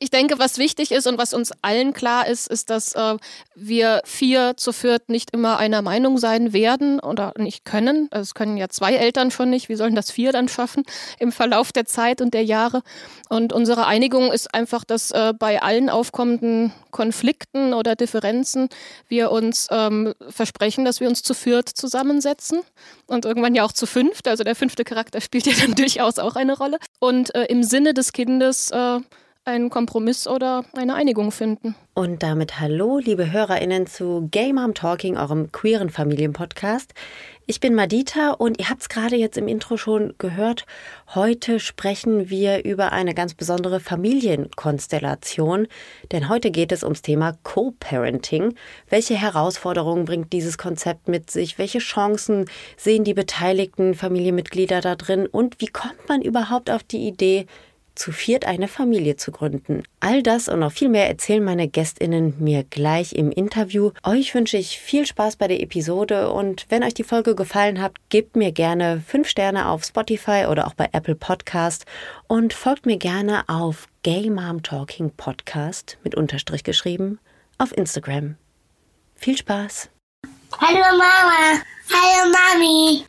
Ich denke, was wichtig ist und was uns allen klar ist, ist, dass äh, wir vier zu viert nicht immer einer Meinung sein werden oder nicht können. Also es können ja zwei Eltern schon nicht. Wie sollen das vier dann schaffen im Verlauf der Zeit und der Jahre? Und unsere Einigung ist einfach, dass äh, bei allen aufkommenden Konflikten oder Differenzen wir uns ähm, versprechen, dass wir uns zu viert zusammensetzen und irgendwann ja auch zu fünft. Also der fünfte Charakter spielt ja dann durchaus auch eine Rolle. Und äh, im Sinne des Kindes äh, einen Kompromiss oder eine Einigung finden. Und damit hallo, liebe HörerInnen zu Gay Mom Talking, eurem queeren Familienpodcast. Ich bin Madita und ihr habt es gerade jetzt im Intro schon gehört. Heute sprechen wir über eine ganz besondere Familienkonstellation, denn heute geht es ums Thema Co-Parenting. Welche Herausforderungen bringt dieses Konzept mit sich? Welche Chancen sehen die beteiligten Familienmitglieder da drin? Und wie kommt man überhaupt auf die Idee, zu viert eine Familie zu gründen. All das und noch viel mehr erzählen meine Gästinnen mir gleich im Interview. Euch wünsche ich viel Spaß bei der Episode und wenn euch die Folge gefallen hat, gebt mir gerne 5 Sterne auf Spotify oder auch bei Apple Podcast und folgt mir gerne auf Gay Mom Talking Podcast mit Unterstrich geschrieben auf Instagram. Viel Spaß! Hallo Mama! Hallo Mami!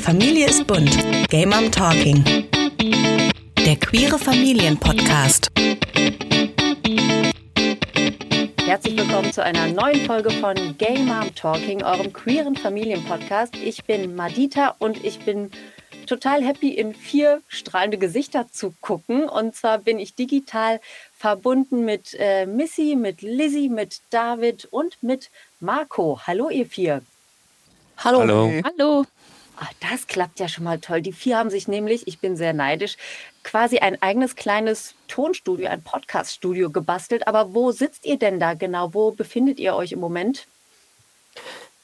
Familie ist bunt. Gay Mom Talking der Queere Familien-Podcast. Herzlich willkommen zu einer neuen Folge von Gay Mom Talking, eurem queeren Familien-Podcast. Ich bin Madita und ich bin total happy, in vier strahlende Gesichter zu gucken. Und zwar bin ich digital verbunden mit äh, Missy, mit Lizzie, mit David und mit Marco. Hallo, ihr vier. Hallo. Hallo. Hallo. Ach, das klappt ja schon mal toll. Die vier haben sich nämlich, ich bin sehr neidisch, quasi ein eigenes kleines Tonstudio, ein Podcaststudio gebastelt. Aber wo sitzt ihr denn da genau? Wo befindet ihr euch im Moment?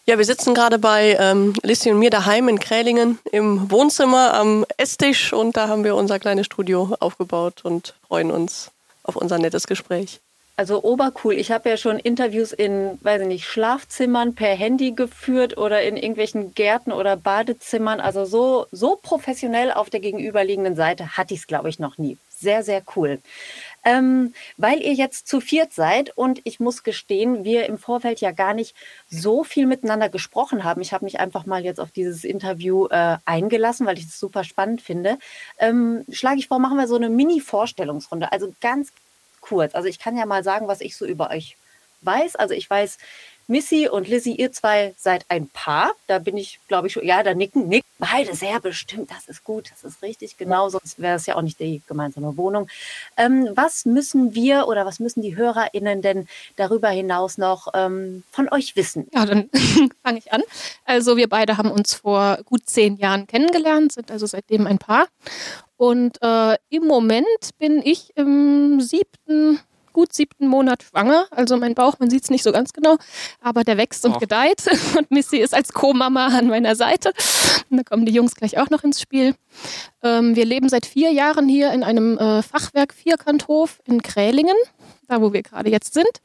Ja, wir sitzen gerade bei ähm, Lissi und mir daheim in Krälingen im Wohnzimmer am Esstisch und da haben wir unser kleines Studio aufgebaut und freuen uns auf unser nettes Gespräch. Also obercool. Ich habe ja schon Interviews in, weiß ich nicht, Schlafzimmern per Handy geführt oder in irgendwelchen Gärten oder Badezimmern. Also so, so professionell auf der gegenüberliegenden Seite hatte ich es, glaube ich, noch nie. Sehr, sehr cool. Ähm, weil ihr jetzt zu viert seid und ich muss gestehen, wir im Vorfeld ja gar nicht so viel miteinander gesprochen haben. Ich habe mich einfach mal jetzt auf dieses Interview äh, eingelassen, weil ich es super spannend finde. Ähm, schlage ich vor, machen wir so eine Mini-Vorstellungsrunde. Also ganz kurz. Also ich kann ja mal sagen, was ich so über euch weiß. Also ich weiß, Missy und Lizzie, ihr zwei seid ein Paar. Da bin ich, glaube ich, schon, ja, da nicken, nicken beide sehr bestimmt. Das ist gut, das ist richtig, genau, sonst wäre es ja auch nicht die gemeinsame Wohnung. Ähm, was müssen wir oder was müssen die HörerInnen denn darüber hinaus noch ähm, von euch wissen? Ja, dann fange ich an. Also wir beide haben uns vor gut zehn Jahren kennengelernt, sind also seitdem ein Paar. Und äh, im Moment bin ich im siebten gut siebten Monat schwanger. Also mein Bauch, man sieht es nicht so ganz genau, aber der wächst und oh. gedeiht. Und Missy ist als Co-Mama an meiner Seite. Und da kommen die Jungs gleich auch noch ins Spiel. Ähm, wir leben seit vier Jahren hier in einem äh, Fachwerk-Vierkanthof in Krälingen, da wo wir gerade jetzt sind.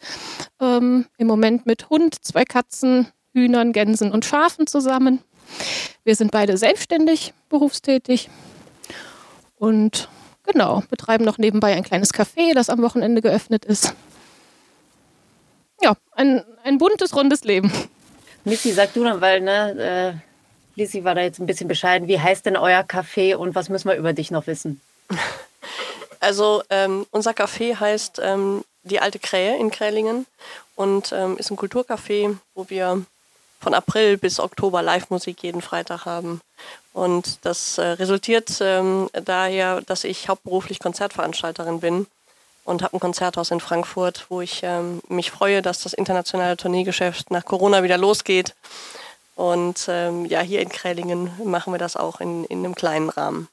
Ähm, Im Moment mit Hund, zwei Katzen, Hühnern, Gänsen und Schafen zusammen. Wir sind beide selbstständig, berufstätig. Und Genau, betreiben noch nebenbei ein kleines Café, das am Wochenende geöffnet ist. Ja, ein, ein buntes, rundes Leben. Missy, sag du dann, weil, ne, äh, Lisi war da jetzt ein bisschen bescheiden. Wie heißt denn euer Café und was müssen wir über dich noch wissen? Also, ähm, unser Café heißt ähm, Die Alte Krähe in Krälingen und ähm, ist ein Kulturcafé, wo wir von April bis Oktober Live-Musik jeden Freitag haben. Und das äh, resultiert ähm, daher, dass ich hauptberuflich Konzertveranstalterin bin und habe ein Konzerthaus in Frankfurt, wo ich ähm, mich freue, dass das internationale Tourneegeschäft nach Corona wieder losgeht. Und ähm, ja, hier in Krälingen machen wir das auch in, in einem kleinen Rahmen.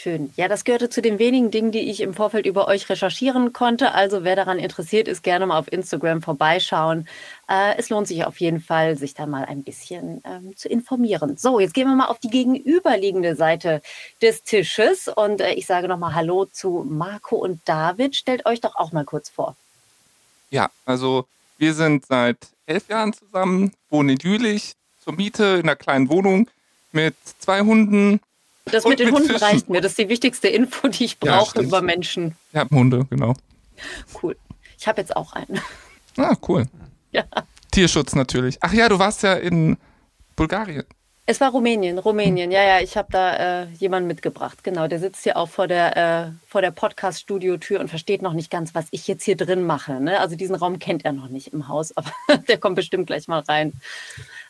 Schön. Ja, das gehörte zu den wenigen Dingen, die ich im Vorfeld über euch recherchieren konnte. Also wer daran interessiert ist, gerne mal auf Instagram vorbeischauen. Äh, es lohnt sich auf jeden Fall, sich da mal ein bisschen ähm, zu informieren. So, jetzt gehen wir mal auf die gegenüberliegende Seite des Tisches. Und äh, ich sage nochmal Hallo zu Marco und David. Stellt euch doch auch mal kurz vor. Ja, also wir sind seit elf Jahren zusammen, wohnen idyllisch zur Miete in einer kleinen Wohnung mit zwei Hunden das mit den mit Hunden Fischen. reicht mir. Das ist die wichtigste Info, die ich brauche ja, über Menschen. Ja, Hunde, genau. Cool. Ich habe jetzt auch einen. Ah, cool. Ja. Tierschutz natürlich. Ach ja, du warst ja in Bulgarien. Es war Rumänien, Rumänien. Ja, ja, ich habe da äh, jemanden mitgebracht. Genau, der sitzt hier auch vor der, äh, vor der Podcast-Studio-Tür und versteht noch nicht ganz, was ich jetzt hier drin mache. Ne? Also diesen Raum kennt er noch nicht im Haus, aber der kommt bestimmt gleich mal rein.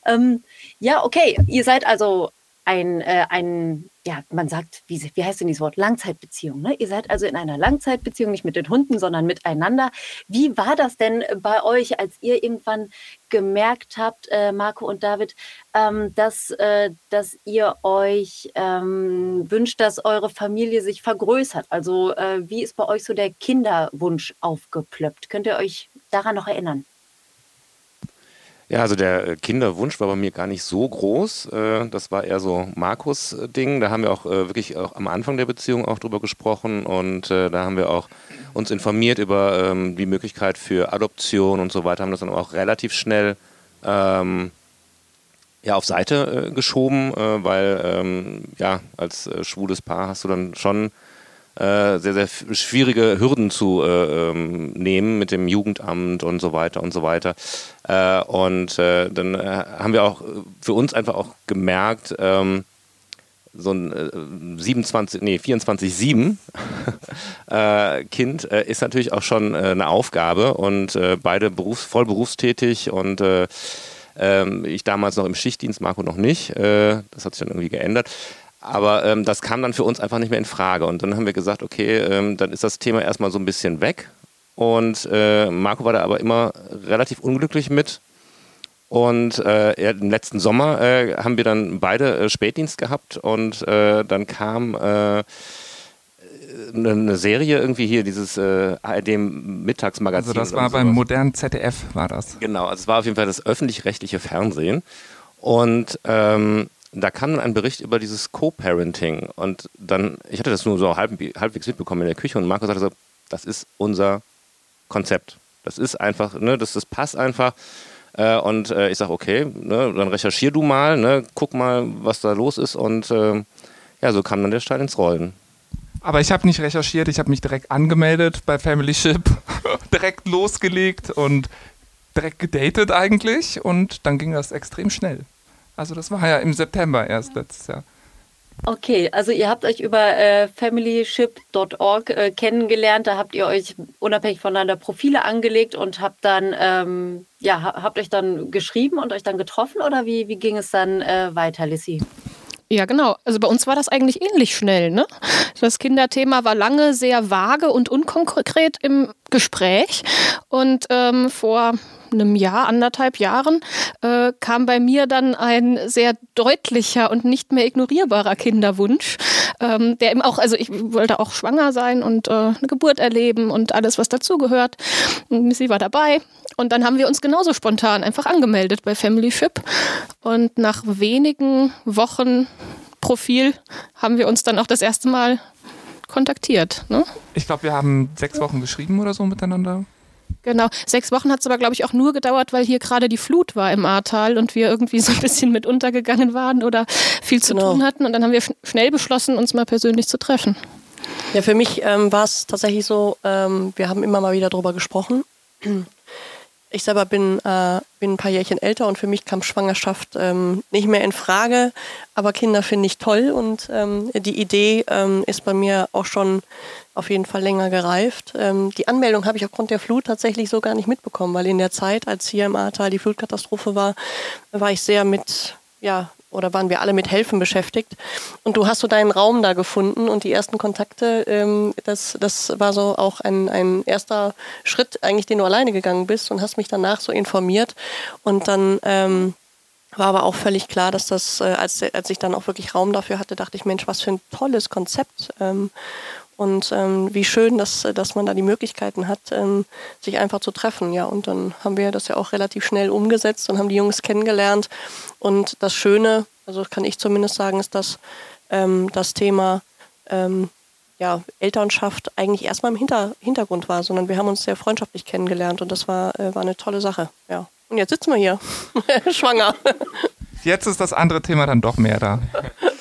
Ähm, ja, okay. Ihr seid also ein, äh, ein, ja, man sagt, wie, wie heißt denn dieses Wort? Langzeitbeziehung. Ne? Ihr seid also in einer Langzeitbeziehung, nicht mit den Hunden, sondern miteinander. Wie war das denn bei euch, als ihr irgendwann gemerkt habt, äh, Marco und David, ähm, dass, äh, dass ihr euch ähm, wünscht, dass eure Familie sich vergrößert? Also äh, wie ist bei euch so der Kinderwunsch aufgeplöppt? Könnt ihr euch daran noch erinnern? Ja, also der äh, Kinderwunsch war bei mir gar nicht so groß. Äh, das war eher so Markus-Ding. Da haben wir auch äh, wirklich auch am Anfang der Beziehung auch drüber gesprochen und da haben wir auch uns informiert über ähm, die Möglichkeit für Adoption und so weiter. Haben das dann auch relativ schnell ähm, ja, auf Seite geschoben, weil ähm, ja, als schwules Paar hast du dann schon äh, sehr, sehr schwierige Hürden zu äh, ähm, nehmen mit dem Jugendamt und so weiter und so weiter. Äh, und äh, dann äh, haben wir auch für uns einfach auch gemerkt, ähm, so ein 27, nee, 24-7 Kind ist natürlich auch schon eine Aufgabe und beide berufs-, voll berufstätig und ähm, ich damals noch im Schichtdienst, Marco noch nicht. das hat sich dann irgendwie geändert. Aber ähm, das kam dann für uns einfach nicht mehr in Frage. Und dann haben wir gesagt, okay, ähm, dann ist das Thema erstmal so ein bisschen weg. Und äh, Marco war da aber immer relativ unglücklich mit. Und äh, im letzten Sommer äh, haben wir dann beide äh, Spätdienst gehabt und äh, dann kam äh, eine Serie irgendwie hier, dieses äh, ARD-Mittagsmagazin. Also das war beim modernen ZDF, war das. Genau, also es war auf jeden Fall das öffentlich-rechtliche Fernsehen. Und ähm, da kam ein Bericht über dieses Co-Parenting und dann, ich hatte das nur so halb, halbwegs mitbekommen in der Küche und Marco sagte so, das ist unser Konzept. Das ist einfach, ne, das, das passt einfach. Äh, und äh, ich sage, okay, ne, dann recherchier du mal, ne, guck mal, was da los ist und äh, ja, so kam dann der Stein ins Rollen. Aber ich habe nicht recherchiert, ich habe mich direkt angemeldet bei Family Ship, direkt losgelegt und direkt gedatet eigentlich und dann ging das extrem schnell. Also das war ja im September erst letztes Jahr. Okay, also ihr habt euch über äh, familyship.org äh, kennengelernt. Da habt ihr euch unabhängig voneinander Profile angelegt und habt dann, ähm, ja, habt euch dann geschrieben und euch dann getroffen oder wie, wie ging es dann äh, weiter, Lissy? Ja, genau. Also bei uns war das eigentlich ähnlich schnell. Ne? Das Kinderthema war lange sehr vage und unkonkret im Gespräch. Und ähm, vor einem Jahr, anderthalb Jahren, äh, kam bei mir dann ein sehr deutlicher und nicht mehr ignorierbarer Kinderwunsch, ähm, der eben auch, also ich wollte auch schwanger sein und äh, eine Geburt erleben und alles, was dazugehört. Sie war dabei. Und dann haben wir uns genauso spontan einfach angemeldet bei Family Ship. Und nach wenigen Wochen Profil haben wir uns dann auch das erste Mal kontaktiert. Ne? Ich glaube, wir haben sechs Wochen geschrieben oder so miteinander. Genau. Sechs Wochen hat es aber, glaube ich, auch nur gedauert, weil hier gerade die Flut war im Ahrtal und wir irgendwie so ein bisschen mit untergegangen waren oder viel zu genau. tun hatten. Und dann haben wir schnell beschlossen, uns mal persönlich zu treffen. Ja, für mich ähm, war es tatsächlich so, ähm, wir haben immer mal wieder darüber gesprochen. Ich selber bin, äh, bin ein paar Jährchen älter und für mich kam Schwangerschaft ähm, nicht mehr in Frage. Aber Kinder finde ich toll und ähm, die Idee ähm, ist bei mir auch schon auf jeden Fall länger gereift. Ähm, die Anmeldung habe ich aufgrund der Flut tatsächlich so gar nicht mitbekommen, weil in der Zeit, als hier im Ahrtal die Flutkatastrophe war, war ich sehr mit ja, oder waren wir alle mit Helfen beschäftigt. Und du hast so deinen Raum da gefunden und die ersten Kontakte, ähm, das, das war so auch ein, ein erster Schritt eigentlich, den du alleine gegangen bist und hast mich danach so informiert. Und dann ähm, war aber auch völlig klar, dass das, äh, als, als ich dann auch wirklich Raum dafür hatte, dachte ich, Mensch, was für ein tolles Konzept. Ähm, und ähm, wie schön, dass, dass man da die Möglichkeiten hat, ähm, sich einfach zu treffen. Ja, und dann haben wir das ja auch relativ schnell umgesetzt und haben die Jungs kennengelernt. Und das Schöne, also kann ich zumindest sagen, ist, dass ähm, das Thema ähm, ja, Elternschaft eigentlich erstmal im Hinter Hintergrund war, sondern wir haben uns sehr freundschaftlich kennengelernt und das war, äh, war eine tolle Sache. Ja. Und jetzt sitzen wir hier, schwanger. Jetzt ist das andere Thema dann doch mehr da.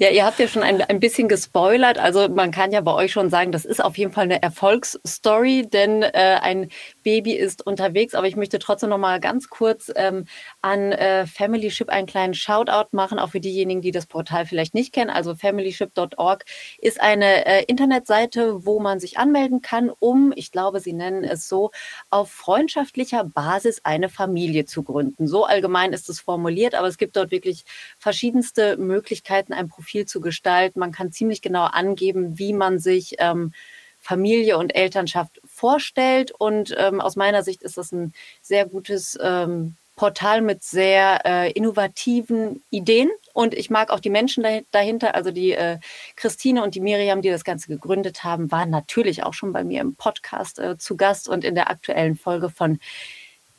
Ja, ihr habt ja schon ein, ein bisschen gespoilert. Also man kann ja bei euch schon sagen, das ist auf jeden Fall eine Erfolgsstory, denn äh, ein Baby ist unterwegs. Aber ich möchte trotzdem noch mal ganz kurz ähm, an äh, Family Ship einen kleinen Shoutout machen, auch für diejenigen, die das Portal vielleicht nicht kennen. Also familyship.org ist eine äh, Internetseite, wo man sich anmelden kann, um, ich glaube, sie nennen es so, auf freundschaftlicher Basis eine Familie zu gründen. So allgemein ist es formuliert, aber es gibt dort wirklich verschiedenste Möglichkeiten, ein Profil Profil zu gestalten. Man kann ziemlich genau angeben, wie man sich ähm, Familie und Elternschaft vorstellt. Und ähm, aus meiner Sicht ist das ein sehr gutes ähm, Portal mit sehr äh, innovativen Ideen. Und ich mag auch die Menschen dahinter. Also die äh, Christine und die Miriam, die das Ganze gegründet haben, waren natürlich auch schon bei mir im Podcast äh, zu Gast und in der aktuellen Folge von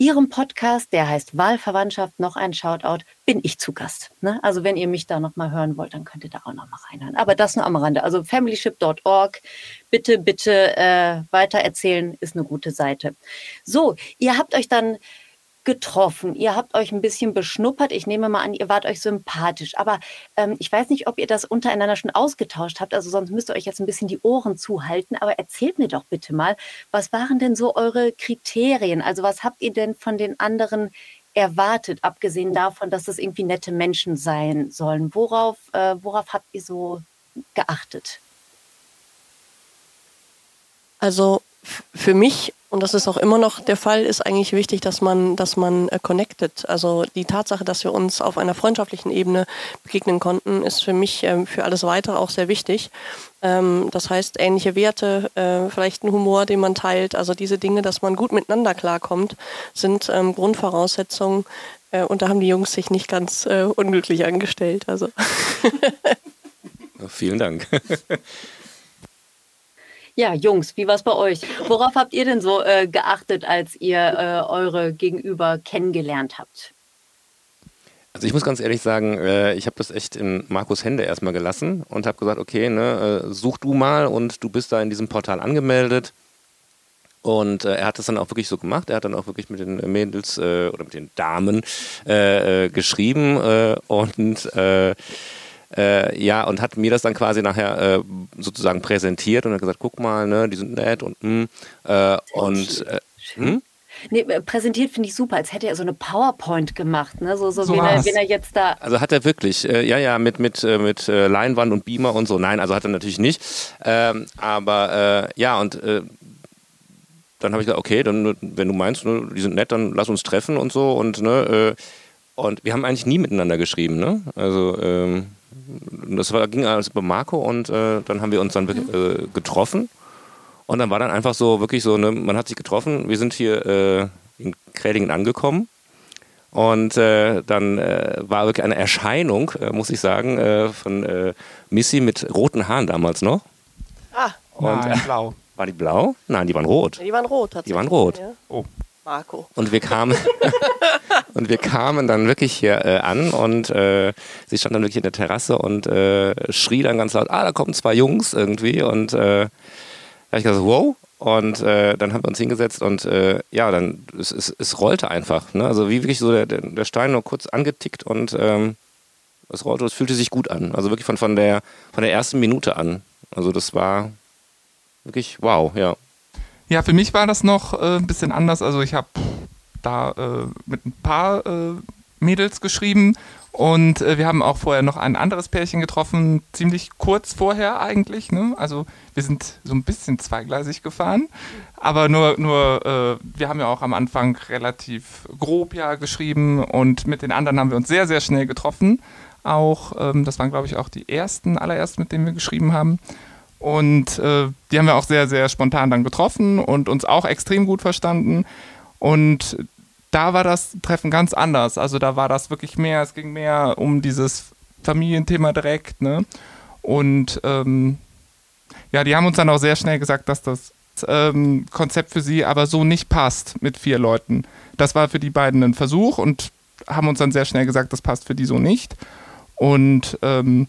Ihrem Podcast, der heißt Wahlverwandtschaft, noch ein Shoutout, bin ich zu Gast. Ne? Also wenn ihr mich da nochmal hören wollt, dann könnt ihr da auch nochmal reinhören. Aber das nur am Rande. Also familyship.org, bitte, bitte äh, weitererzählen, ist eine gute Seite. So, ihr habt euch dann getroffen, ihr habt euch ein bisschen beschnuppert. Ich nehme mal an, ihr wart euch sympathisch. Aber ähm, ich weiß nicht, ob ihr das untereinander schon ausgetauscht habt. Also sonst müsst ihr euch jetzt ein bisschen die Ohren zuhalten. Aber erzählt mir doch bitte mal, was waren denn so eure Kriterien? Also was habt ihr denn von den anderen erwartet, abgesehen davon, dass das irgendwie nette Menschen sein sollen? Worauf, äh, worauf habt ihr so geachtet? Also für mich und das ist auch immer noch der Fall, ist eigentlich wichtig, dass man, dass man äh, connected. Also die Tatsache, dass wir uns auf einer freundschaftlichen Ebene begegnen konnten, ist für mich ähm, für alles weitere auch sehr wichtig. Ähm, das heißt, ähnliche Werte, äh, vielleicht ein Humor, den man teilt, also diese Dinge, dass man gut miteinander klarkommt, sind ähm, Grundvoraussetzungen. Äh, und da haben die Jungs sich nicht ganz unglücklich angestellt. Also. Vielen Dank. Ja, Jungs, wie war es bei euch? Worauf habt ihr denn so äh, geachtet, als ihr äh, eure Gegenüber kennengelernt habt? Also ich muss ganz ehrlich sagen, äh, ich habe das echt in Markus Hände erstmal gelassen und habe gesagt, okay, ne, äh, such du mal und du bist da in diesem Portal angemeldet. Und äh, er hat das dann auch wirklich so gemacht. Er hat dann auch wirklich mit den Mädels äh, oder mit den Damen äh, äh, geschrieben äh, und äh, ja, und hat mir das dann quasi nachher äh, sozusagen präsentiert und hat gesagt, guck mal, ne, die sind nett und mh, hm, äh, und äh, hm? Nee, äh, präsentiert finde ich super, als hätte er so eine PowerPoint gemacht, ne? So, so, so wenn, er, wenn, er, jetzt da. Also hat er wirklich, äh, ja, ja, mit, mit, äh, mit äh, Leinwand und Beamer und so. Nein, also hat er natürlich nicht. Ähm, aber äh, ja, und äh, dann habe ich gesagt, okay, dann, wenn du meinst, ne, die sind nett, dann lass uns treffen und so. Und, ne, und wir haben eigentlich nie miteinander geschrieben, ne? Also, ähm, das war, ging alles über Marco und äh, dann haben wir uns dann äh, getroffen. Und dann war dann einfach so, wirklich so, ne, man hat sich getroffen, wir sind hier äh, in Krädingen angekommen. Und äh, dann äh, war wirklich eine Erscheinung, äh, muss ich sagen, von Missy mit roten Haaren damals noch. Ah, und, Nein, blau. War die blau? Nein, die waren rot. Die waren rot, tatsächlich. Die waren rot. Ja. Oh. Marco. Und wir kamen, und wir kamen dann wirklich hier äh, an und äh, sie stand dann wirklich in der Terrasse und äh, schrie dann ganz laut, ah, da kommen zwei Jungs irgendwie und äh, da habe ich gesagt, wow. Und äh, dann haben wir uns hingesetzt und äh, ja, dann es, es, es rollte einfach. Ne? Also wie wirklich so der, der Stein nur kurz angetickt und ähm, es rollte, es fühlte sich gut an. Also wirklich von, von, der, von der ersten Minute an. Also das war wirklich wow, ja. Ja, für mich war das noch äh, ein bisschen anders. Also ich habe da äh, mit ein paar äh, Mädels geschrieben und äh, wir haben auch vorher noch ein anderes Pärchen getroffen, ziemlich kurz vorher eigentlich. Ne? Also wir sind so ein bisschen zweigleisig gefahren, aber nur, nur äh, wir haben ja auch am Anfang relativ grob ja geschrieben und mit den anderen haben wir uns sehr, sehr schnell getroffen. Auch, ähm, das waren glaube ich auch die ersten, allerersten, mit denen wir geschrieben haben. Und äh, die haben wir auch sehr, sehr spontan dann getroffen und uns auch extrem gut verstanden. Und da war das Treffen ganz anders. Also da war das wirklich mehr, es ging mehr um dieses Familienthema direkt. Ne? Und ähm, ja, die haben uns dann auch sehr schnell gesagt, dass das ähm, Konzept für sie aber so nicht passt mit vier Leuten. Das war für die beiden ein Versuch und haben uns dann sehr schnell gesagt, das passt für die so nicht. Und ähm,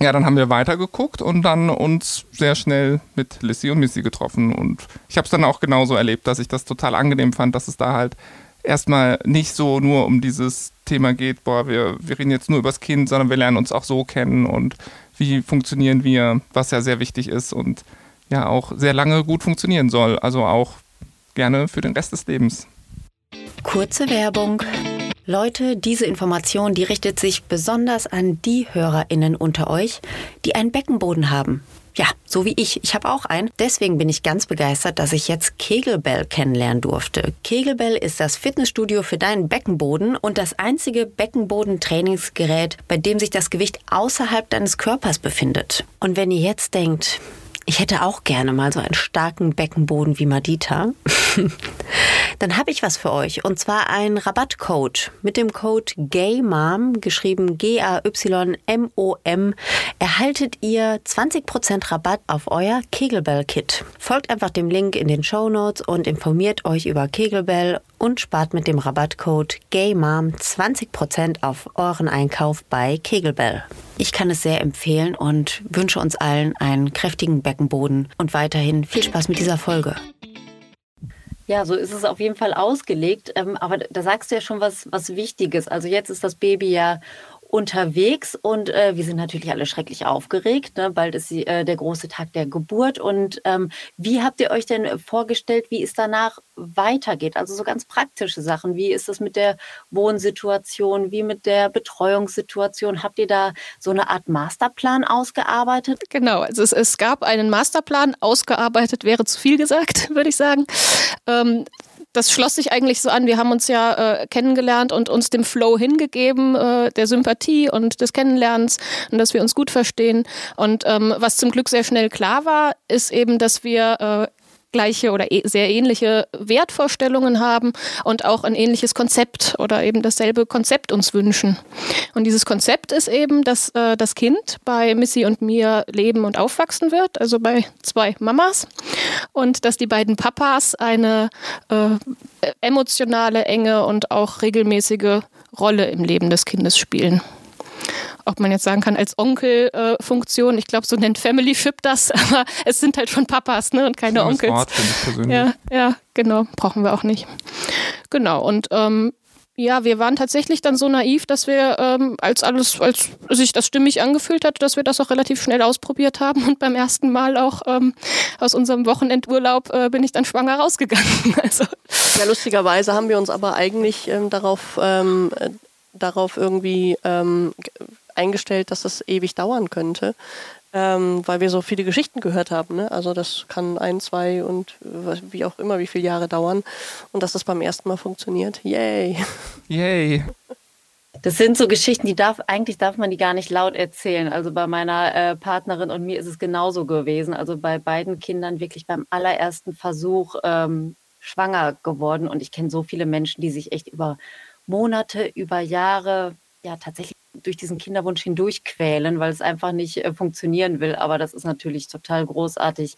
ja, dann haben wir weitergeguckt und dann uns sehr schnell mit Lissy und Missy getroffen. Und ich habe es dann auch genauso erlebt, dass ich das total angenehm fand, dass es da halt erstmal nicht so nur um dieses Thema geht, boah, wir, wir reden jetzt nur übers Kind, sondern wir lernen uns auch so kennen und wie funktionieren wir, was ja sehr wichtig ist und ja auch sehr lange gut funktionieren soll. Also auch gerne für den Rest des Lebens. Kurze Werbung. Leute, diese Information, die richtet sich besonders an die HörerInnen unter euch, die einen Beckenboden haben. Ja, so wie ich. Ich habe auch einen. Deswegen bin ich ganz begeistert, dass ich jetzt Kegelbell kennenlernen durfte. Kegelbell ist das Fitnessstudio für deinen Beckenboden und das einzige Beckenbodentrainingsgerät, bei dem sich das Gewicht außerhalb deines Körpers befindet. Und wenn ihr jetzt denkt, ich hätte auch gerne mal so einen starken Beckenboden wie Madita. Dann habe ich was für euch und zwar einen Rabattcode. Mit dem Code GAYMOM, geschrieben G-A-Y-M-O-M, erhaltet ihr 20% Rabatt auf euer Kegelbell-Kit. Folgt einfach dem Link in den Show Notes und informiert euch über Kegelbell und spart mit dem Rabattcode GAYMOM 20% auf euren Einkauf bei Kegelbell. Ich kann es sehr empfehlen und wünsche uns allen einen kräftigen Beckenboden und weiterhin viel Spaß mit dieser Folge. Ja, so ist es auf jeden Fall ausgelegt. Ähm, aber da sagst du ja schon was, was Wichtiges. Also jetzt ist das Baby ja unterwegs und äh, wir sind natürlich alle schrecklich aufgeregt. Ne? Bald ist die, äh, der große Tag der Geburt. Und ähm, wie habt ihr euch denn vorgestellt, wie es danach weitergeht? Also so ganz praktische Sachen. Wie ist es mit der Wohnsituation? Wie mit der Betreuungssituation? Habt ihr da so eine Art Masterplan ausgearbeitet? Genau, also es, es gab einen Masterplan. Ausgearbeitet wäre zu viel gesagt, würde ich sagen. Ähm, das schloss sich eigentlich so an. Wir haben uns ja äh, kennengelernt und uns dem Flow hingegeben, äh, der Sympathie und des Kennenlernens und dass wir uns gut verstehen. Und ähm, was zum Glück sehr schnell klar war, ist eben, dass wir äh, gleiche oder e sehr ähnliche Wertvorstellungen haben und auch ein ähnliches Konzept oder eben dasselbe Konzept uns wünschen. Und dieses Konzept ist eben, dass äh, das Kind bei Missy und mir leben und aufwachsen wird, also bei zwei Mamas und dass die beiden Papas eine äh, emotionale, enge und auch regelmäßige Rolle im Leben des Kindes spielen ob man jetzt sagen kann, als Onkel-Funktion. Äh, ich glaube, so nennt Family Ship das, aber es sind halt schon Papas ne, und keine Schönes Onkels. Wort, ich persönlich. Ja, ja, genau, brauchen wir auch nicht. Genau, und ähm, ja, wir waren tatsächlich dann so naiv, dass wir, ähm, als alles, als sich das stimmig angefühlt hat, dass wir das auch relativ schnell ausprobiert haben und beim ersten Mal auch ähm, aus unserem Wochenendurlaub äh, bin ich dann schwanger rausgegangen. Also. Ja, lustigerweise haben wir uns aber eigentlich ähm, darauf, ähm, äh, darauf irgendwie ähm, eingestellt, dass das ewig dauern könnte, ähm, weil wir so viele Geschichten gehört haben. Ne? Also das kann ein, zwei und wie auch immer, wie viele Jahre dauern und dass das beim ersten Mal funktioniert. Yay! Yay! Das sind so Geschichten, die darf, eigentlich darf man die gar nicht laut erzählen. Also bei meiner äh, Partnerin und mir ist es genauso gewesen. Also bei beiden Kindern wirklich beim allerersten Versuch ähm, schwanger geworden. Und ich kenne so viele Menschen, die sich echt über Monate, über Jahre ja tatsächlich durch diesen Kinderwunsch hindurch quälen, weil es einfach nicht äh, funktionieren will. Aber das ist natürlich total großartig,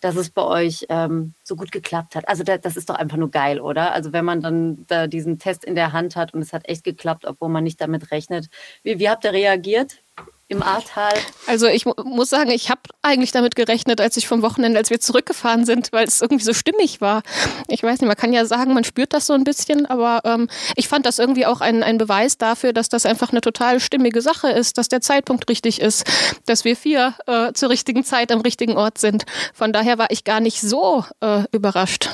dass es bei euch ähm, so gut geklappt hat. Also da, das ist doch einfach nur geil, oder? Also wenn man dann da diesen Test in der Hand hat und es hat echt geklappt, obwohl man nicht damit rechnet. Wie, wie habt ihr reagiert? im Ahrtal? Also ich muss sagen, ich habe eigentlich damit gerechnet, als ich vom Wochenende, als wir zurückgefahren sind, weil es irgendwie so stimmig war. Ich weiß nicht, man kann ja sagen, man spürt das so ein bisschen, aber ähm, ich fand das irgendwie auch ein, ein Beweis dafür, dass das einfach eine total stimmige Sache ist, dass der Zeitpunkt richtig ist, dass wir vier äh, zur richtigen Zeit am richtigen Ort sind. Von daher war ich gar nicht so äh, überrascht.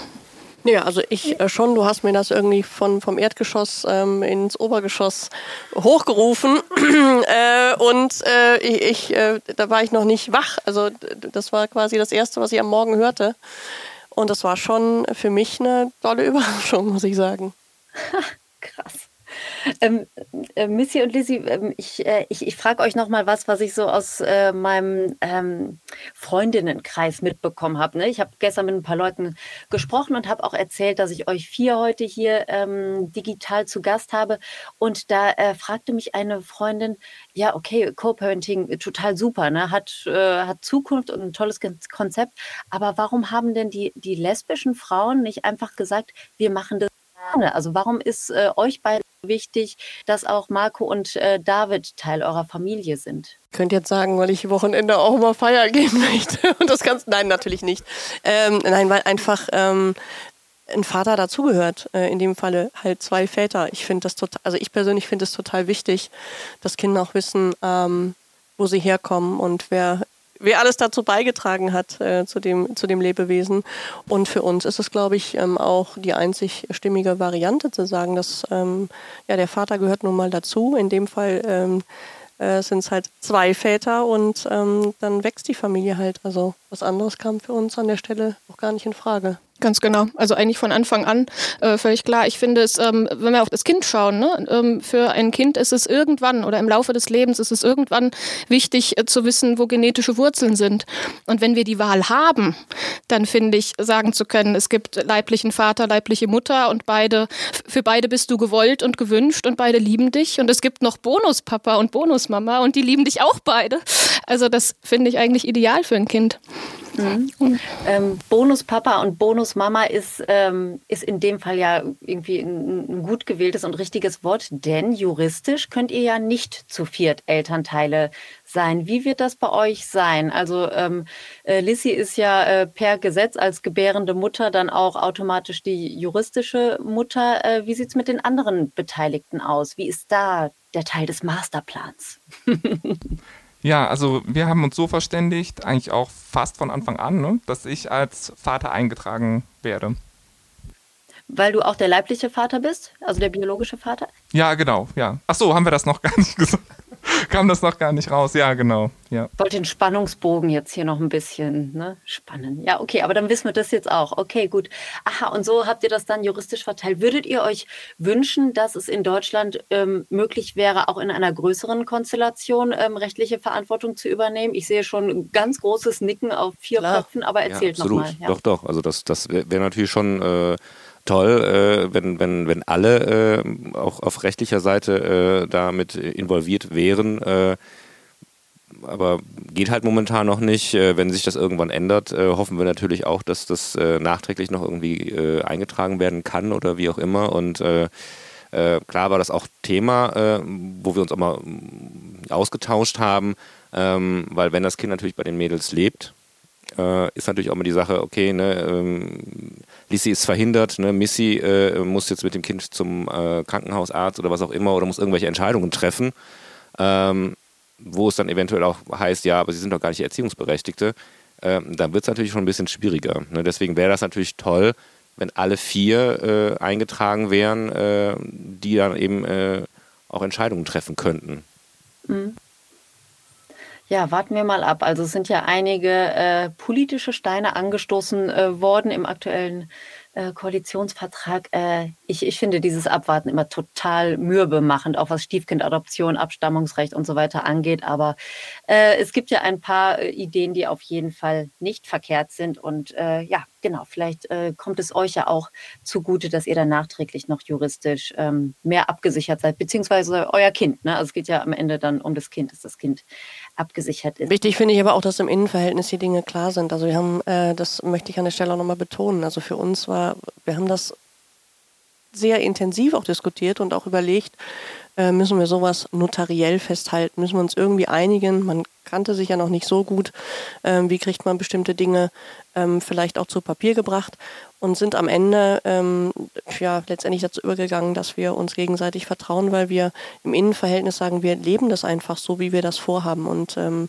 Ja, also ich äh, schon. Du hast mir das irgendwie von, vom Erdgeschoss ähm, ins Obergeschoss hochgerufen. äh, und äh, ich, ich äh, da war ich noch nicht wach. Also das war quasi das Erste, was ich am Morgen hörte. Und das war schon für mich eine tolle Überraschung, muss ich sagen. Krass. Ähm, äh, Missy und Lizzie, ähm, ich, äh, ich, ich frage euch noch mal was, was ich so aus äh, meinem ähm, Freundinnenkreis mitbekommen habe. Ne? Ich habe gestern mit ein paar Leuten gesprochen und habe auch erzählt, dass ich euch vier heute hier ähm, digital zu Gast habe. Und da äh, fragte mich eine Freundin, ja, okay, Co-Parenting, äh, total super, ne? hat, äh, hat Zukunft und ein tolles Konzept. Aber warum haben denn die, die lesbischen Frauen nicht einfach gesagt, wir machen das? Also warum ist äh, euch beide wichtig, dass auch Marco und äh, David Teil eurer Familie sind? Ich könnte jetzt sagen, weil ich Wochenende auch mal feiern gehen möchte. Und das Ganze, nein, natürlich nicht. Ähm, nein, weil einfach ähm, ein Vater dazugehört. Äh, in dem Falle halt zwei Väter. Ich finde das total, also ich persönlich finde es total wichtig, dass Kinder auch wissen, ähm, wo sie herkommen und wer wer alles dazu beigetragen hat äh, zu, dem, zu dem Lebewesen. Und für uns ist es, glaube ich, ähm, auch die einzig stimmige Variante zu sagen, dass ähm, ja, der Vater gehört nun mal dazu. In dem Fall ähm, äh, sind es halt zwei Väter und ähm, dann wächst die Familie halt. Also was anderes kam für uns an der Stelle auch gar nicht in Frage. Ganz genau. Also eigentlich von Anfang an äh, völlig klar. Ich finde es, ähm, wenn wir auf das Kind schauen, ne, ähm, für ein Kind ist es irgendwann oder im Laufe des Lebens ist es irgendwann wichtig äh, zu wissen, wo genetische Wurzeln sind. Und wenn wir die Wahl haben, dann finde ich, sagen zu können, es gibt leiblichen Vater, leibliche Mutter und beide, für beide bist du gewollt und gewünscht und beide lieben dich. Und es gibt noch Bonuspapa und Bonusmama und die lieben dich auch beide. Also das finde ich eigentlich ideal für ein Kind. Mhm. Ähm, Bonuspapa und Bonusmama ist, ähm, ist in dem Fall ja irgendwie ein, ein, gut gewähltes und richtiges Wort, denn juristisch könnt ihr ja nicht zu viert Elternteile sein. Wie wird das bei euch sein? Also ähm, äh, Lissy ist ja äh, per Gesetz als gebärende Mutter dann auch automatisch die juristische Mutter. Äh, wie sieht es mit den anderen Beteiligten aus? Wie ist da der Teil des Masterplans? Ja, also wir haben uns so verständigt, eigentlich auch fast von Anfang an, ne, dass ich als Vater eingetragen werde. Weil du auch der leibliche Vater bist, also der biologische Vater? Ja, genau, ja. Ach so, haben wir das noch gar nicht gesagt kam das noch gar nicht raus. Ja, genau. Ja. Ich wollte den Spannungsbogen jetzt hier noch ein bisschen ne, spannen. Ja, okay, aber dann wissen wir das jetzt auch. Okay, gut. Aha, und so habt ihr das dann juristisch verteilt. Würdet ihr euch wünschen, dass es in Deutschland ähm, möglich wäre, auch in einer größeren Konstellation ähm, rechtliche Verantwortung zu übernehmen? Ich sehe schon ein ganz großes Nicken auf vier Klar. Köpfen, aber erzählt ja, nochmal. Ja. Doch, doch. Also das, das wäre wär natürlich schon. Äh, toll, äh, wenn, wenn, wenn alle äh, auch auf rechtlicher Seite äh, damit involviert wären. Äh, aber geht halt momentan noch nicht. Äh, wenn sich das irgendwann ändert, äh, hoffen wir natürlich auch, dass das nachträglich noch irgendwie eingetragen werden kann oder wie auch immer. Und klar war das auch Thema, wo wir uns auch mal mm, ausgetauscht haben, ähm, weil wenn das Kind natürlich bei den Mädels lebt, ist natürlich auch immer die Sache, okay, ne, ähm, Lissy ist verhindert, ne? Missy äh, muss jetzt mit dem Kind zum äh, Krankenhausarzt oder was auch immer oder muss irgendwelche Entscheidungen treffen, ähm, wo es dann eventuell auch heißt, ja, aber sie sind doch gar nicht Erziehungsberechtigte. Ähm, dann wird es natürlich schon ein bisschen schwieriger. Ne? Deswegen wäre das natürlich toll, wenn alle vier äh, eingetragen wären, äh, die dann eben äh, auch Entscheidungen treffen könnten. Mhm. Ja, warten wir mal ab. Also es sind ja einige äh, politische Steine angestoßen äh, worden im aktuellen äh, Koalitionsvertrag. Äh, ich, ich finde dieses Abwarten immer total mürbemachend, auch was Stiefkindadoption, Abstammungsrecht und so weiter angeht. Aber äh, es gibt ja ein paar äh, Ideen, die auf jeden Fall nicht verkehrt sind. Und ja, genau, vielleicht kommt es euch ja auch zugute, dass ihr dann nachträglich noch juristisch ähm, mehr abgesichert seid, beziehungsweise euer Kind. Ne? Also es geht ja am Ende dann um das Kind, dass das Kind abgesichert ist. Wichtig finde ich aber auch, dass im Innenverhältnis die Dinge klar sind. Also wir haben, äh, das möchte ich an der Stelle auch nochmal betonen, also für uns war, wir haben das sehr intensiv auch diskutiert und auch überlegt, äh, müssen wir sowas notariell festhalten, müssen wir uns irgendwie einigen. Man kannte sich ja noch nicht so gut, ähm, wie kriegt man bestimmte Dinge ähm, vielleicht auch zu Papier gebracht und sind am Ende ähm, ja letztendlich dazu übergegangen, dass wir uns gegenseitig vertrauen, weil wir im Innenverhältnis sagen, wir leben das einfach so, wie wir das vorhaben und ähm,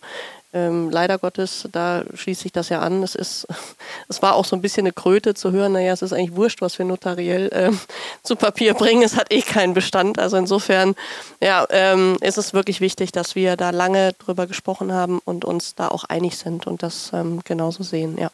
ähm, leider Gottes, da schließt sich das ja an. Es ist, es war auch so ein bisschen eine Kröte zu hören, naja, es ist eigentlich wurscht, was wir notariell ähm, zu Papier bringen. Es hat eh keinen Bestand. Also insofern, ja, ähm, ist es wirklich wichtig, dass wir da lange drüber gesprochen haben und uns da auch einig sind und das ähm, genauso sehen, ja.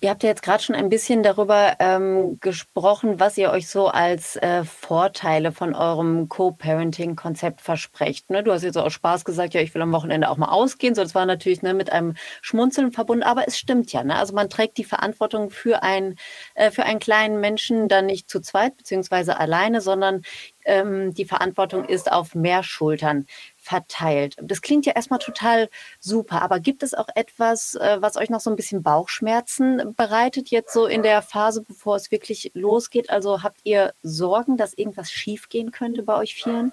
Ihr habt ja jetzt gerade schon ein bisschen darüber ähm, gesprochen, was ihr euch so als äh, Vorteile von eurem Co-Parenting-Konzept versprecht. Ne? Du hast jetzt auch Spaß gesagt, ja, ich will am Wochenende auch mal ausgehen. So, das war natürlich ne, mit einem Schmunzeln verbunden, aber es stimmt ja. Ne? Also man trägt die Verantwortung für, ein, äh, für einen kleinen Menschen dann nicht zu zweit beziehungsweise alleine, sondern ähm, die Verantwortung ist auf mehr Schultern verteilt. Das klingt ja erstmal total super, aber gibt es auch etwas, äh, was euch noch so ein bisschen Bauchschmerzen bereitet, jetzt so in der Phase, bevor es wirklich losgeht? Also habt ihr Sorgen, dass irgendwas schiefgehen könnte bei euch Vieren?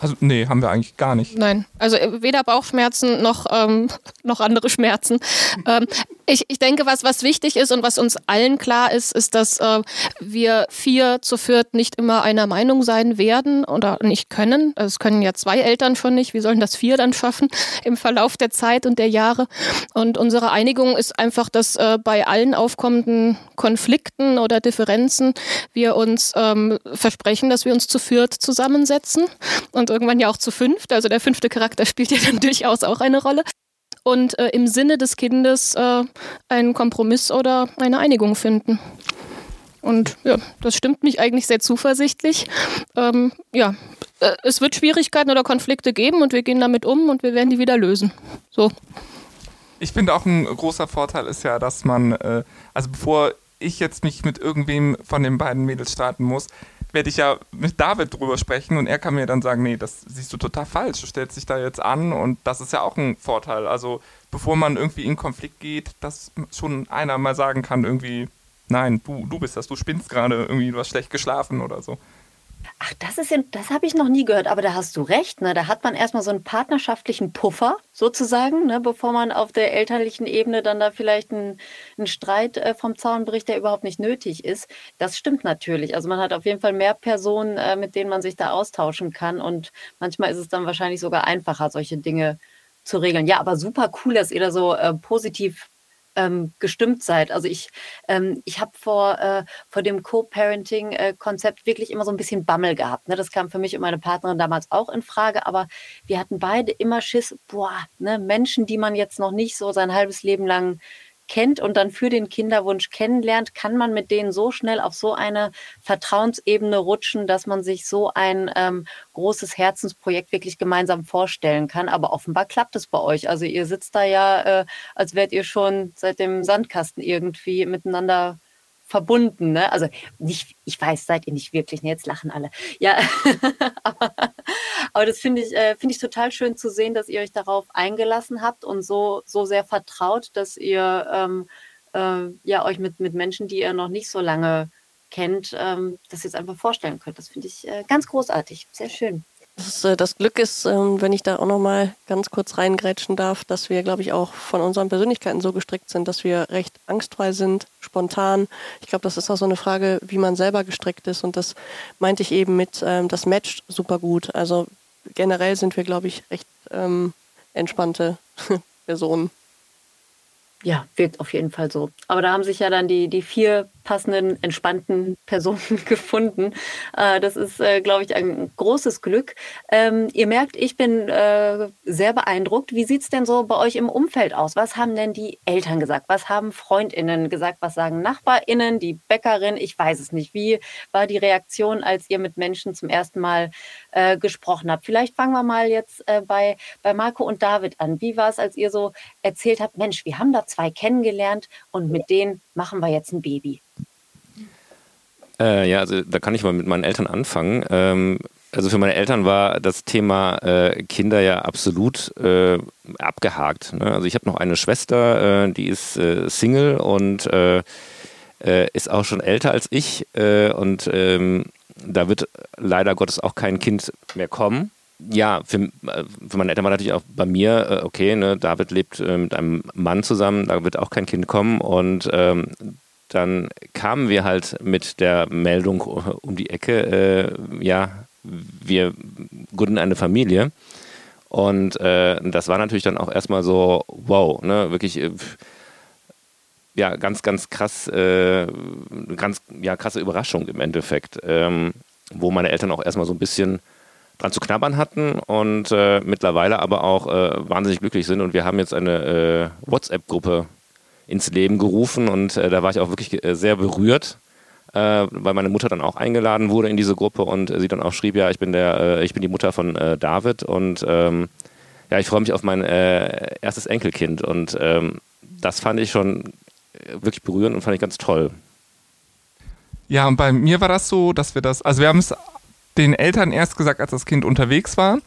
Also nee, haben wir eigentlich gar nicht. Nein, also äh, weder Bauchschmerzen noch, ähm, noch andere Schmerzen. ähm, Ich, ich denke, was, was wichtig ist und was uns allen klar ist, ist, dass äh, wir vier zu viert nicht immer einer Meinung sein werden oder nicht können. Also es können ja zwei Eltern schon nicht. Wie sollen das vier dann schaffen im Verlauf der Zeit und der Jahre? Und unsere Einigung ist einfach, dass äh, bei allen aufkommenden Konflikten oder Differenzen wir uns ähm, versprechen, dass wir uns zu viert zusammensetzen und irgendwann ja auch zu fünft. Also der fünfte Charakter spielt ja dann durchaus auch eine Rolle und äh, im Sinne des Kindes äh, einen Kompromiss oder eine Einigung finden. Und ja, das stimmt mich eigentlich sehr zuversichtlich. Ähm, ja, äh, es wird Schwierigkeiten oder Konflikte geben und wir gehen damit um und wir werden die wieder lösen. So. Ich finde auch ein großer Vorteil ist ja, dass man, äh, also bevor ich jetzt mich mit irgendwem von den beiden Mädels starten muss, werde ich ja mit David drüber sprechen und er kann mir dann sagen, nee, das siehst du total falsch, du stellst dich da jetzt an und das ist ja auch ein Vorteil. Also bevor man irgendwie in Konflikt geht, dass schon einer mal sagen kann, irgendwie, nein, du, du bist das, du spinnst gerade, irgendwie, du hast schlecht geschlafen oder so. Ach, das ist das habe ich noch nie gehört, aber da hast du recht. Ne? Da hat man erstmal so einen partnerschaftlichen Puffer sozusagen, ne? bevor man auf der elterlichen Ebene dann da vielleicht einen, einen Streit äh, vom Zaun bricht, der überhaupt nicht nötig ist. Das stimmt natürlich. Also man hat auf jeden Fall mehr Personen, äh, mit denen man sich da austauschen kann und manchmal ist es dann wahrscheinlich sogar einfacher, solche Dinge zu regeln. Ja, aber super cool, dass ihr da so äh, positiv ähm, gestimmt seid. Also ich, ähm, ich habe vor, äh, vor dem Co-Parenting-Konzept wirklich immer so ein bisschen Bammel gehabt. Ne? Das kam für mich und meine Partnerin damals auch in Frage, aber wir hatten beide immer Schiss, boah, ne? Menschen, die man jetzt noch nicht so sein halbes Leben lang kennt und dann für den Kinderwunsch kennenlernt, kann man mit denen so schnell auf so eine Vertrauensebene rutschen, dass man sich so ein ähm, großes Herzensprojekt wirklich gemeinsam vorstellen kann. Aber offenbar klappt es bei euch. Also ihr sitzt da ja, äh, als wärt ihr schon seit dem Sandkasten irgendwie miteinander verbunden. Ne? Also nicht, ich weiß, seid ihr nicht wirklich. Ne? Jetzt lachen alle. Ja, aber, aber, das finde ich, äh, finde ich total schön zu sehen, dass ihr euch darauf eingelassen habt und so, so sehr vertraut, dass ihr ähm, äh, ja euch mit, mit Menschen, die ihr noch nicht so lange kennt, ähm, das jetzt einfach vorstellen könnt. Das finde ich äh, ganz großartig. Sehr schön. Das, äh, das, Glück ist, ähm, wenn ich da auch noch mal ganz kurz reingrätschen darf, dass wir, glaube ich, auch von unseren Persönlichkeiten so gestrickt sind, dass wir recht angstfrei sind, spontan. Ich glaube, das ist auch so eine Frage, wie man selber gestrickt ist. Und das meinte ich eben mit, ähm, das matcht super gut. Also generell sind wir, glaube ich, recht ähm, entspannte Personen. Ja, wirkt auf jeden Fall so. Aber da haben sich ja dann die, die vier passenden, entspannten Personen gefunden. Äh, das ist, äh, glaube ich, ein großes Glück. Ähm, ihr merkt, ich bin äh, sehr beeindruckt. Wie sieht es denn so bei euch im Umfeld aus? Was haben denn die Eltern gesagt? Was haben Freundinnen gesagt? Was sagen Nachbarinnen, die Bäckerin? Ich weiß es nicht. Wie war die Reaktion, als ihr mit Menschen zum ersten Mal gesprochen habt? Vielleicht fangen wir mal jetzt bei, bei Marco und David an. Wie war es, als ihr so erzählt habt, Mensch, wir haben da zwei kennengelernt und mit denen machen wir jetzt ein Baby? Äh, ja, also da kann ich mal mit meinen Eltern anfangen. Ähm, also für meine Eltern war das Thema äh, Kinder ja absolut äh, abgehakt. Ne? Also ich habe noch eine Schwester, äh, die ist äh, Single und äh, ist auch schon älter als ich und ähm, da wird leider Gottes auch kein Kind mehr kommen ja, für, für meine Eltern war natürlich auch bei mir, okay, ne, David lebt äh, mit einem Mann zusammen, da wird auch kein Kind kommen und ähm, dann kamen wir halt mit der Meldung um die Ecke, äh, ja, wir gründen eine Familie. Und äh, das war natürlich dann auch erstmal so, wow, ne, wirklich, äh, ja, ganz, ganz krass, äh, ganz, ja, krasse Überraschung im Endeffekt, ähm, wo meine Eltern auch erstmal so ein bisschen dran zu knabbern hatten und äh, mittlerweile aber auch äh, wahnsinnig glücklich sind. Und wir haben jetzt eine WhatsApp-Gruppe ins Leben gerufen und äh, da war ich auch wirklich äh, sehr berührt, äh, weil meine Mutter dann auch eingeladen wurde in diese Gruppe und sie dann auch schrieb, ja, ich bin der, äh, ich bin die Mutter von äh, David und ähm, ja, ich freue mich auf mein äh, erstes Enkelkind und ähm, das fand ich schon wirklich berührend und fand ich ganz toll. Ja, und bei mir war das so, dass wir das, also wir haben es den Eltern erst gesagt, als das Kind unterwegs war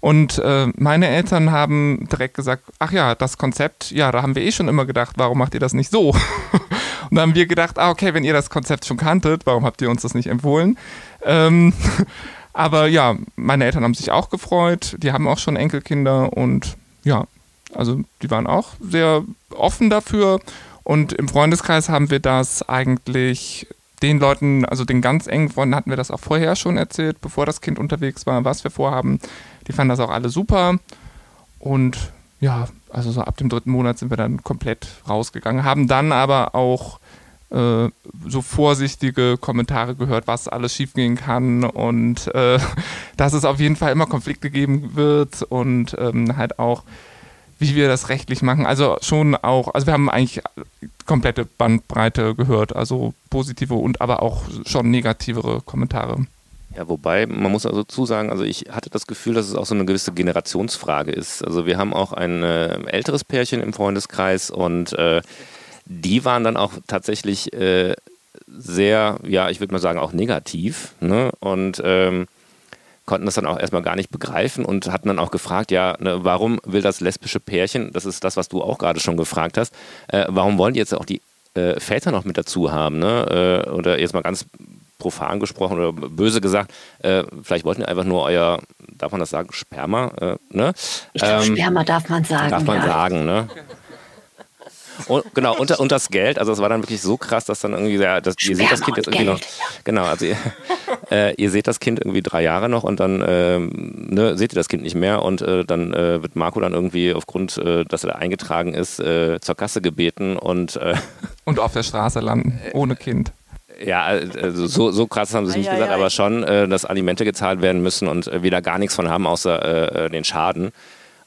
und äh, meine Eltern haben direkt gesagt, ach ja, das Konzept, ja, da haben wir eh schon immer gedacht, warum macht ihr das nicht so? und dann haben wir gedacht, ah, okay, wenn ihr das Konzept schon kanntet, warum habt ihr uns das nicht empfohlen? Ähm, aber ja, meine Eltern haben sich auch gefreut, die haben auch schon Enkelkinder und ja, also die waren auch sehr offen dafür Und im Freundeskreis haben wir das eigentlich den Leuten, also den ganz engen Freunden hatten wir das auch vorher schon erzählt, bevor das Kind unterwegs war, was wir vorhaben. Die fanden das auch alle super. Und ja, also so ab dem dritten Monat sind wir dann komplett rausgegangen, haben dann aber auch äh, so vorsichtige Kommentare gehört, was alles schiefgehen kann und äh, dass es auf jeden Fall immer Konflikte geben wird und ähm, halt auch wie wir das rechtlich machen. Also schon auch, also wir haben eigentlich komplette Bandbreite gehört, also positive und aber auch schon negativere Kommentare. Ja, wobei, man muss also zusagen, also ich hatte das Gefühl, dass es auch so eine gewisse Generationsfrage ist. Also wir haben auch ein äh, älteres Pärchen im Freundeskreis und äh, die waren dann auch tatsächlich äh, sehr, ja, ich würde mal sagen, auch negativ. Ne? Und ähm, konnten das dann auch erstmal gar nicht begreifen und hatten dann auch gefragt, ja, ne, warum will das lesbische Pärchen, das ist das, was du auch gerade schon gefragt hast, äh, warum wollen die jetzt auch die äh, Väter noch mit dazu haben? Ne? Äh, oder jetzt mal ganz profan gesprochen oder böse gesagt, äh, vielleicht wollten ihr einfach nur euer, darf man das sagen, Sperma? Äh, ne? Ich glaube, ähm, Sperma darf man sagen. Darf man ja. sagen, ne? Und, genau, und, und das Geld, also es war dann wirklich so krass, dass dann irgendwie, ja, das, ihr seht das Kind jetzt irgendwie Geld. noch, genau, also ihr, äh, ihr, seht das Kind irgendwie drei Jahre noch und dann ähm, ne, seht ihr das Kind nicht mehr und äh, dann äh, wird Marco dann irgendwie aufgrund, äh, dass er da eingetragen ist, äh, zur Kasse gebeten und äh, und auf der Straße landen, ohne Kind. Ja, also so, so krass haben sie es nicht gesagt, aber schon, dass Alimente gezahlt werden müssen und wir da gar nichts von haben, außer den Schaden.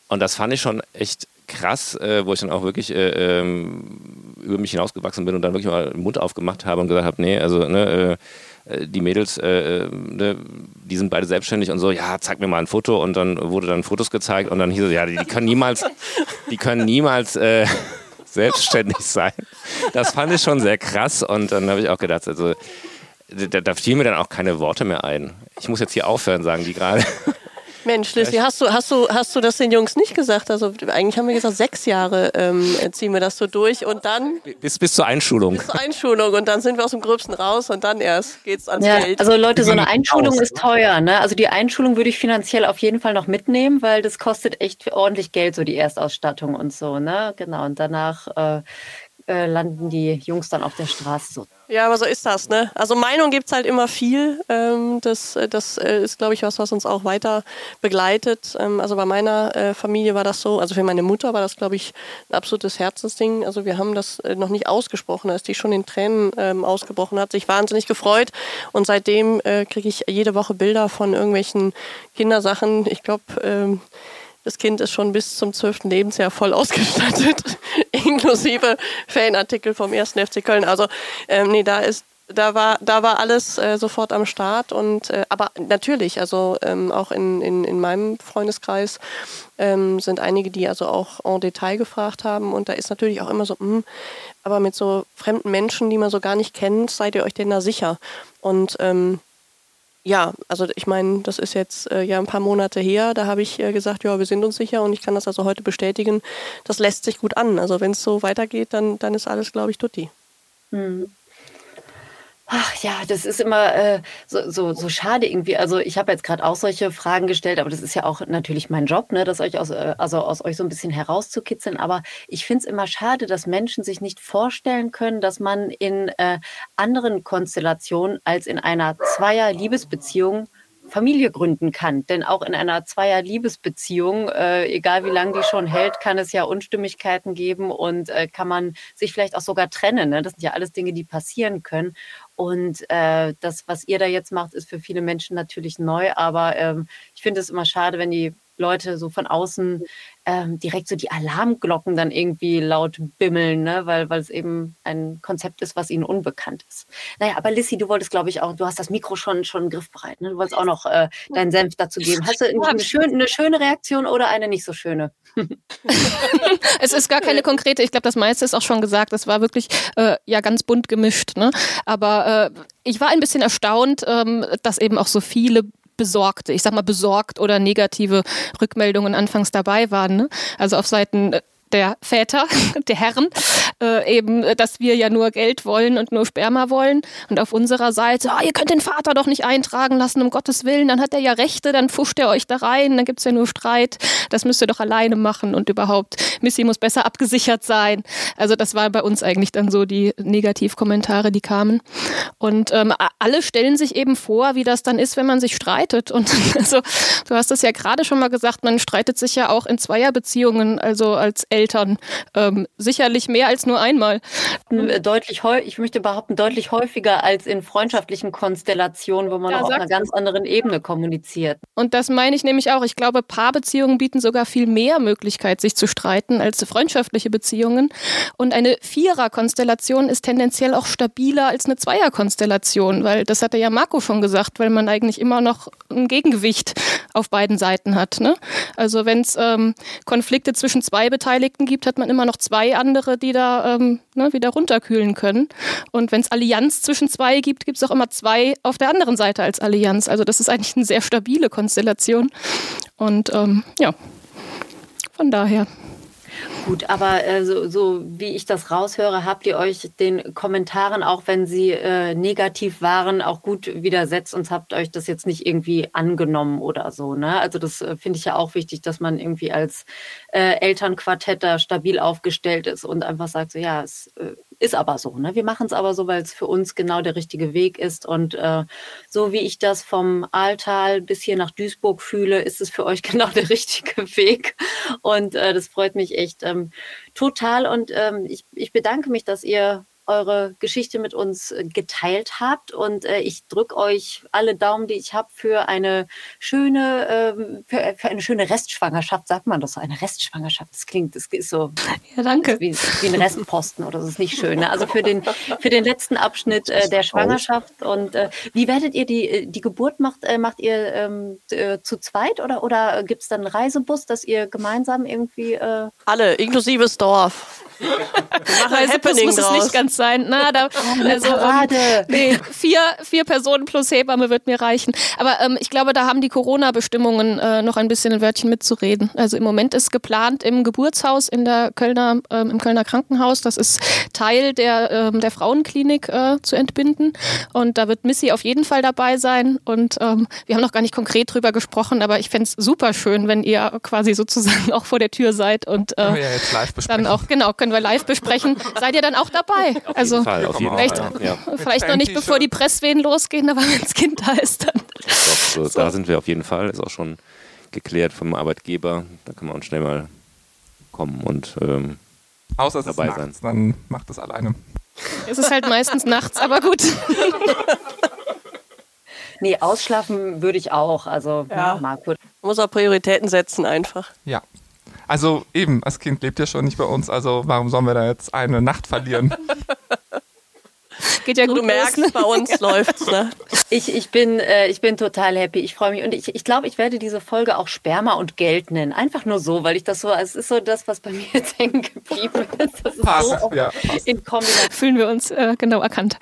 Und das fand ich schon echt krass, äh, wo ich dann auch wirklich äh, ähm, über mich hinausgewachsen bin und dann wirklich mal den Mund aufgemacht habe und gesagt habe, nee, also ne, äh, die Mädels, äh, ne, die sind beide selbstständig und so, ja, zeig mir mal ein Foto und dann wurde dann Fotos gezeigt und dann hieß es, ja, die, die können niemals, die können niemals äh, selbstständig sein. Das fand ich schon sehr krass und dann habe ich auch gedacht, also da, da fielen mir dann auch keine Worte mehr ein. Ich muss jetzt hier aufhören, sagen die gerade. Mensch, Lissy, hast du, hast, du, hast du das den Jungs nicht gesagt? Also eigentlich haben wir gesagt, sechs Jahre ähm, ziehen wir das so durch und dann... Bis, bis zur Einschulung. Bis zur Einschulung und dann sind wir aus dem Gröbsten raus und dann erst geht's ans ja, Geld. Also Leute, so eine Einschulung ist teuer. Ne? Also die Einschulung würde ich finanziell auf jeden Fall noch mitnehmen, weil das kostet echt ordentlich Geld, so die Erstausstattung und so. Ne? Genau, und danach... Äh, äh, landen die Jungs dann auf der Straße. So. Ja, aber so ist das, ne? Also Meinung gibt es halt immer viel. Ähm, das äh, das äh, ist, glaube ich, was, was uns auch weiter begleitet. Ähm, also bei meiner Familie war das so, also für meine Mutter war das, glaube ich, ein absolutes Herzensding. Also wir haben das noch nicht ausgesprochen, als die schon in Tränen ähm, ausgebrochen hat, sich wahnsinnig gefreut. Und seitdem kriege ich jede Woche Bilder von irgendwelchen Kindersachen. Ich glaube, das Kind ist schon bis zum zwölften Lebensjahr voll ausgestattet, inklusive Fanartikel vom 1. FC Köln. Also ähm, nee, da ist da war, da war alles äh, sofort am Start und äh, aber natürlich, also ähm, auch in, in, in meinem Freundeskreis ähm, sind einige, die also auch en Detail gefragt haben und da ist natürlich auch immer so, mh, hm, aber mit so fremden Menschen, die man so gar nicht kennt, seid ihr euch denn da sicher? Und ähm, ja, also ich meine, das ist jetzt äh, ja ein paar Monate her. Da habe ich äh, gesagt, ja, wir sind uns sicher und ich kann das also heute bestätigen. Das lässt sich gut an. Also wenn es so weitergeht, dann, dann ist alles, glaube ich, tutti. Mhm. Ach ja, das ist immer äh, so, so, so schade irgendwie. Also ich habe jetzt gerade auch solche Fragen gestellt, aber das ist ja auch natürlich mein Job, ne, das euch aus, äh, also aus euch so ein bisschen herauszukitzeln. Aber ich finde es immer schade, dass Menschen sich nicht vorstellen können, dass man in äh, anderen Konstellationen als in einer Zweier-Liebesbeziehung Familie gründen kann. Denn auch in einer Zweier-Liebesbeziehung, äh, egal wie lange die schon hält, kann es ja Unstimmigkeiten geben und äh, kann man sich vielleicht auch sogar trennen. Ne? Das sind ja alles Dinge, die passieren können. Und äh, das, was ihr da jetzt macht, ist für viele Menschen natürlich neu. Aber ähm, ich finde es immer schade, wenn die Leute so von außen ähm, direkt so die Alarmglocken dann irgendwie laut bimmeln, ne? weil, weil es eben ein Konzept ist, was ihnen unbekannt ist. Naja, aber Lissy, du wolltest, glaube ich, auch, du hast das Mikro schon, schon griffbereit, ne? du wolltest auch noch äh, deinen Senf dazu geben. Hast du eine, schön, eine schöne Reaktion oder eine nicht so schöne? es ist gar keine konkrete, ich glaube, das meiste ist auch schon gesagt, es war wirklich äh, ja ganz bunt gemischt. Ne? Aber äh, ich war ein bisschen erstaunt, ähm, dass eben auch so viele besorgte, ich sag mal besorgt oder negative Rückmeldungen anfangs dabei waren. Ne? Also auf Seiten der Väter, der Herren, äh, eben, dass wir ja nur Geld wollen und nur Sperma wollen. Und auf unserer Seite, oh, ihr könnt den Vater doch nicht eintragen lassen, um Gottes Willen, dann hat er ja Rechte, dann fuscht er euch da rein, dann gibt's ja nur Streit, das müsst ihr doch alleine machen und überhaupt, Missy muss besser abgesichert sein. Also das war bei uns eigentlich dann so die Negativkommentare, die kamen. Und ähm, alle stellen sich eben vor, wie das dann ist, wenn man sich streitet. Und also, du hast es ja gerade schon mal gesagt, man streitet sich ja auch in Zweierbeziehungen, also als Eltern, ähm, sicherlich mehr als nur einmal. Äh, deutlich ich möchte behaupten, deutlich häufiger als in freundschaftlichen Konstellationen, wo man ja, auf einer ganz anderen Ebene kommuniziert. Und das meine ich nämlich auch. Ich glaube, Paarbeziehungen bieten sogar viel mehr Möglichkeit, sich zu streiten als freundschaftliche Beziehungen. Und eine Viererkonstellation ist tendenziell auch stabiler als eine Zweierkonstellation, weil das hatte ja Marco schon gesagt, weil man eigentlich immer noch ein Gegengewicht auf beiden Seiten hat. Ne? Also wenn es ähm, Konflikte zwischen zwei Beteiligten gibt, hat man immer noch zwei andere, die da ähm, ne, wieder runterkühlen können. Und wenn es Allianz zwischen zwei gibt, gibt es auch immer zwei auf der anderen Seite als Allianz. Also das ist eigentlich eine sehr stabile Konstellation. Und ähm, ja, von daher. Gut, aber äh, so, so wie ich das raushöre, habt ihr euch den Kommentaren, auch wenn sie äh, negativ waren, auch gut widersetzt und habt euch das jetzt nicht irgendwie angenommen oder so. Ne? Also das äh, finde ich ja auch wichtig, dass man irgendwie als äh, Elternquartett da stabil aufgestellt ist und einfach sagt, so ja, es äh, ist aber so. Ne? Wir machen es aber so, weil es für uns genau der richtige Weg ist. Und äh, so wie ich das vom Aaltal bis hier nach Duisburg fühle, ist es für euch genau der richtige Weg. Und äh, das freut mich echt ähm, total. Und ähm, ich, ich bedanke mich, dass ihr eure Geschichte mit uns äh, geteilt habt. Und äh, ich drücke euch alle Daumen, die ich habe, für eine schöne, ähm, für, für, eine schöne Restschwangerschaft, sagt man das so, eine Restschwangerschaft. Das klingt, das ist so ja, danke. Wie, wie ein Restposten oder das ist nicht schön. Ne? Also für den, für den letzten Abschnitt äh, der Schwangerschaft. Und äh, wie werdet ihr die, äh, die Geburt macht, äh, macht ihr ähm, äh, zu zweit oder, oder gibt es dann einen Reisebus, dass ihr gemeinsam irgendwie äh alle, inklusive das Dorf. Reisebus muss draus. es nicht ganz sein. Na, da, also, ähm, nee, vier, vier Personen plus Hebamme wird mir reichen. Aber ähm, ich glaube, da haben die Corona-Bestimmungen äh, noch ein bisschen ein Wörtchen mitzureden. Also im Moment ist geplant im Geburtshaus in der Kölner, ähm, im Kölner Krankenhaus, das ist Teil der, ähm, der Frauenklinik äh, zu entbinden. Und da wird Missy auf jeden Fall dabei sein. Und ähm, wir haben noch gar nicht konkret drüber gesprochen, aber ich fände es super schön, wenn ihr quasi sozusagen auch vor der Tür seid und äh, ja dann auch, genau, können wir live besprechen. Seid ihr dann auch dabei? Auf also jeden Fall, auf jeden vielleicht, Fall. Ja. vielleicht noch nicht, bevor die Presswehen losgehen, aber wenn das Kind da ist, dann. Doch, so, so. Da sind wir auf jeden Fall. Ist auch schon geklärt vom Arbeitgeber. Da kann man auch schnell mal kommen und ähm, Außer es dabei ist nachts, sein. Dann macht das alleine. Es ist halt meistens nachts, aber gut. Nee, ausschlafen würde ich auch. Also, ja. Marco. Muss auch Prioritäten setzen einfach. Ja. Also eben, das Kind lebt ja schon nicht bei uns, also warum sollen wir da jetzt eine Nacht verlieren? Geht ja gut. Du merkst, los. bei uns läuft's. Ne? Ich, ich, bin, äh, ich bin total happy. Ich freue mich. Und ich, ich glaube, ich werde diese Folge auch Sperma und Geld nennen. Einfach nur so, weil ich das so, es ist so das, was bei mir jetzt hängen geblieben ist. Das ist Passt, so ja. in Kombination. Fühlen wir uns äh, genau erkannt.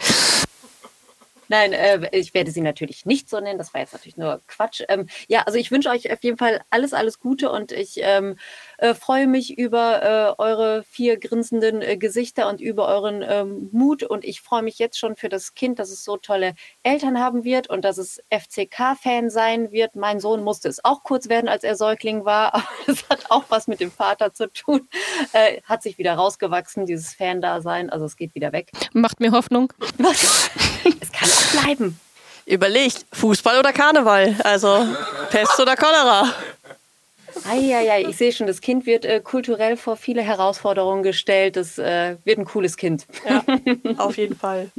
Nein, äh, ich werde sie natürlich nicht so nennen. Das war jetzt natürlich nur Quatsch. Ähm, ja, also ich wünsche euch auf jeden Fall alles, alles Gute und ich ähm, äh, freue mich über äh, eure vier grinsenden äh, Gesichter und über euren ähm, Mut. Und ich freue mich jetzt schon für das Kind, dass es so tolle Eltern haben wird und dass es FCK-Fan sein wird. Mein Sohn musste es auch kurz werden, als er Säugling war, aber das hat auch was mit dem Vater zu tun. Äh, hat sich wieder rausgewachsen, dieses Fan-Dasein. Also es geht wieder weg. Macht mir Hoffnung. Was? es kann auch bleiben. Überlegt, Fußball oder Karneval? Also Pest oder Cholera? Eieiei, ich sehe schon, das Kind wird äh, kulturell vor viele Herausforderungen gestellt. Das äh, wird ein cooles Kind. Ja, auf jeden Fall.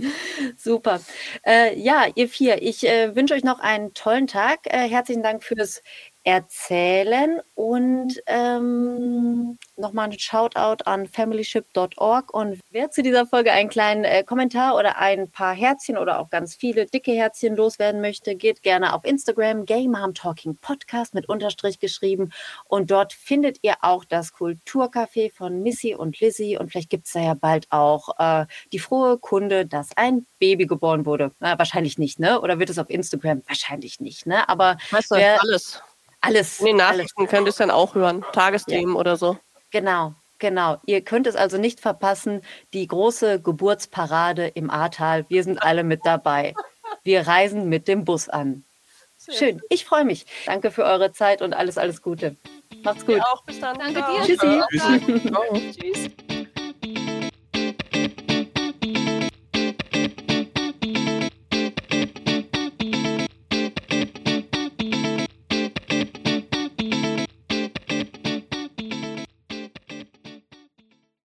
Super. Äh, ja, ihr vier, ich äh, wünsche euch noch einen tollen Tag. Äh, herzlichen Dank fürs erzählen und ähm, nochmal ein Shoutout an familyship.org und wer zu dieser Folge einen kleinen äh, Kommentar oder ein paar Herzchen oder auch ganz viele dicke Herzchen loswerden möchte, geht gerne auf Instagram Gay Mom Talking Podcast mit Unterstrich geschrieben und dort findet ihr auch das Kulturcafé von Missy und Lizzie und vielleicht gibt es da ja bald auch äh, die frohe Kunde, dass ein Baby geboren wurde. Na, wahrscheinlich nicht, ne? Oder wird es auf Instagram? Wahrscheinlich nicht, ne? Aber weißt du, wer, alles. Alles. In den Nachrichten alles. könnt ihr es dann auch hören. Tagesthemen ja. oder so. Genau, Genau, ihr könnt es also nicht verpassen, die große Geburtsparade im Ahrtal. Wir sind alle mit dabei. Wir reisen mit dem Bus an. Schön, ich freue mich. Danke für eure Zeit und alles, alles Gute. Macht's gut. Dir auch. Bis dann. Danke Ciao. dir. Tschüssi. Ciao. Tschüss.